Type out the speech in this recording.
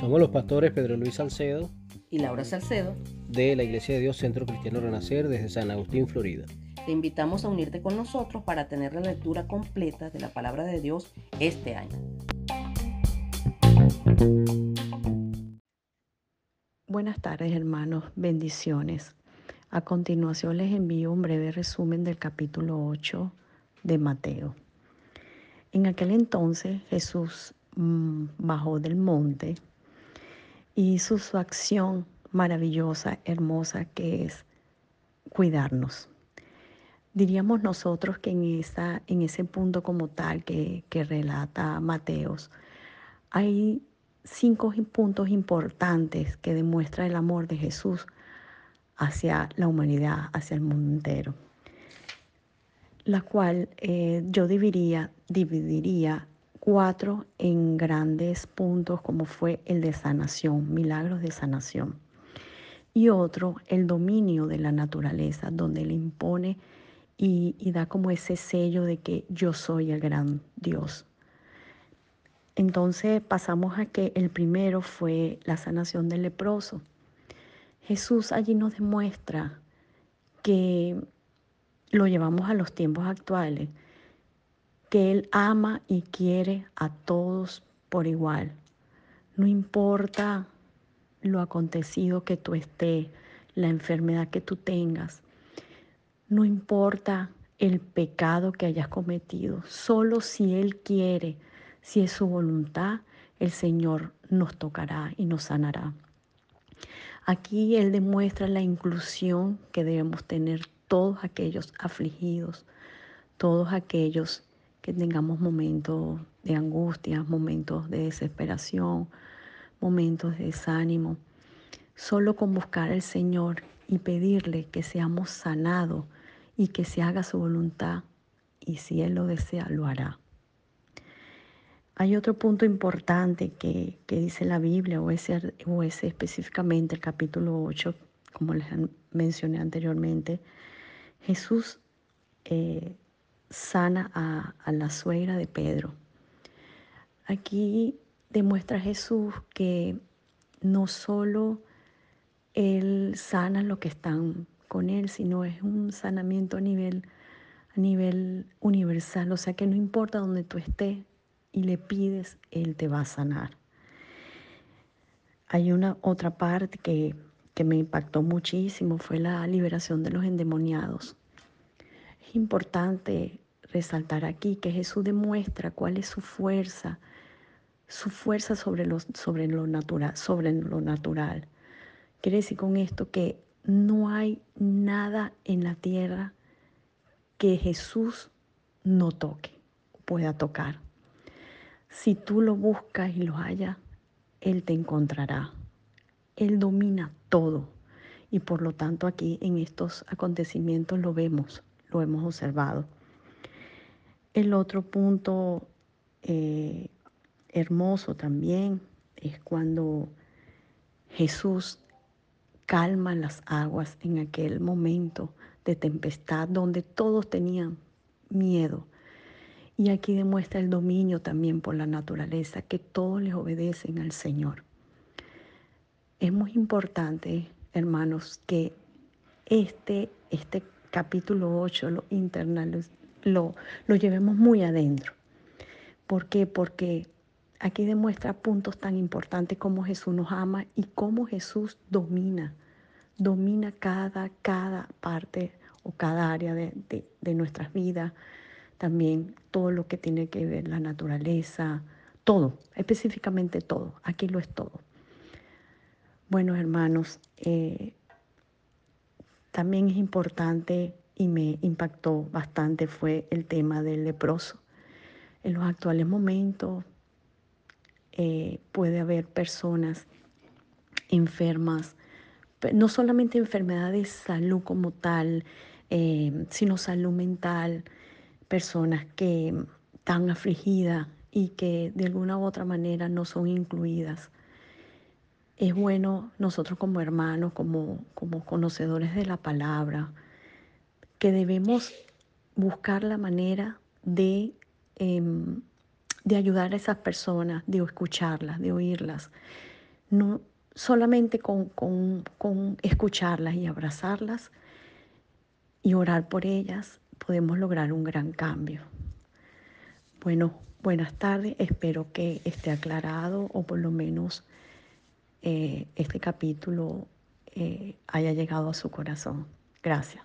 Somos los pastores Pedro Luis Salcedo y Laura Salcedo de la Iglesia de Dios Centro Cristiano Renacer desde San Agustín, Florida. Te invitamos a unirte con nosotros para tener la lectura completa de la palabra de Dios este año. Buenas tardes hermanos, bendiciones. A continuación les envío un breve resumen del capítulo 8 de Mateo. En aquel entonces Jesús mm, bajó del monte y hizo su acción maravillosa, hermosa, que es cuidarnos. Diríamos nosotros que en, esa, en ese punto como tal que, que relata Mateos, hay cinco puntos importantes que demuestra el amor de Jesús hacia la humanidad, hacia el mundo entero, la cual eh, yo dividiría, dividiría cuatro en grandes puntos como fue el de sanación, milagros de sanación, y otro el dominio de la naturaleza, donde le impone y, y da como ese sello de que yo soy el gran Dios. Entonces pasamos a que el primero fue la sanación del leproso. Jesús allí nos demuestra que lo llevamos a los tiempos actuales, que Él ama y quiere a todos por igual. No importa lo acontecido que tú estés, la enfermedad que tú tengas, no importa el pecado que hayas cometido, solo si Él quiere si es su voluntad, el Señor nos tocará y nos sanará. Aquí Él demuestra la inclusión que debemos tener todos aquellos afligidos, todos aquellos que tengamos momentos de angustia, momentos de desesperación, momentos de desánimo. Solo con buscar al Señor y pedirle que seamos sanados y que se haga su voluntad, y si Él lo desea, lo hará. Hay otro punto importante que, dice la Biblia, o ese, o ese específicamente el capítulo 8, como les mencioné anteriormente. Jesús eh, sana a, a la suegra de Pedro. Aquí demuestra Jesús que no solo Él sana los que están con Él, sino es un sanamiento a nivel, a nivel universal. O sea que no importa donde tú estés, y le pides, Él te va a sanar. Hay una otra parte que, que me impactó muchísimo, fue la liberación de los endemoniados. Es importante resaltar aquí que Jesús demuestra cuál es su fuerza, su fuerza sobre, los, sobre, lo, natural, sobre lo natural. Quiere decir con esto que no hay nada en la tierra que Jesús no toque, pueda tocar. Si tú lo buscas y lo hallas, Él te encontrará. Él domina todo. Y por lo tanto aquí en estos acontecimientos lo vemos, lo hemos observado. El otro punto eh, hermoso también es cuando Jesús calma las aguas en aquel momento de tempestad donde todos tenían miedo y aquí demuestra el dominio también por la naturaleza, que todos les obedecen al Señor. Es muy importante, hermanos, que este, este capítulo 8, lo internal, lo, lo llevemos muy adentro. ¿Por qué? Porque aquí demuestra puntos tan importantes como Jesús nos ama y cómo Jesús domina, domina cada, cada parte o cada área de, de, de nuestras vidas, también todo lo que tiene que ver la naturaleza, todo, específicamente todo, aquí lo es todo. Bueno, hermanos, eh, también es importante y me impactó bastante fue el tema del leproso. En los actuales momentos eh, puede haber personas enfermas, no solamente enfermedades de salud como tal, eh, sino salud mental, personas que están afligidas y que de alguna u otra manera no son incluidas. Es bueno nosotros como hermanos, como, como conocedores de la palabra, que debemos buscar la manera de em, de ayudar a esas personas, de escucharlas, de oírlas. No solamente con, con escucharlas y abrazarlas y orar por ellas, podemos lograr un gran cambio. Bueno, buenas tardes. Espero que esté aclarado o por lo menos eh, este capítulo eh, haya llegado a su corazón. Gracias.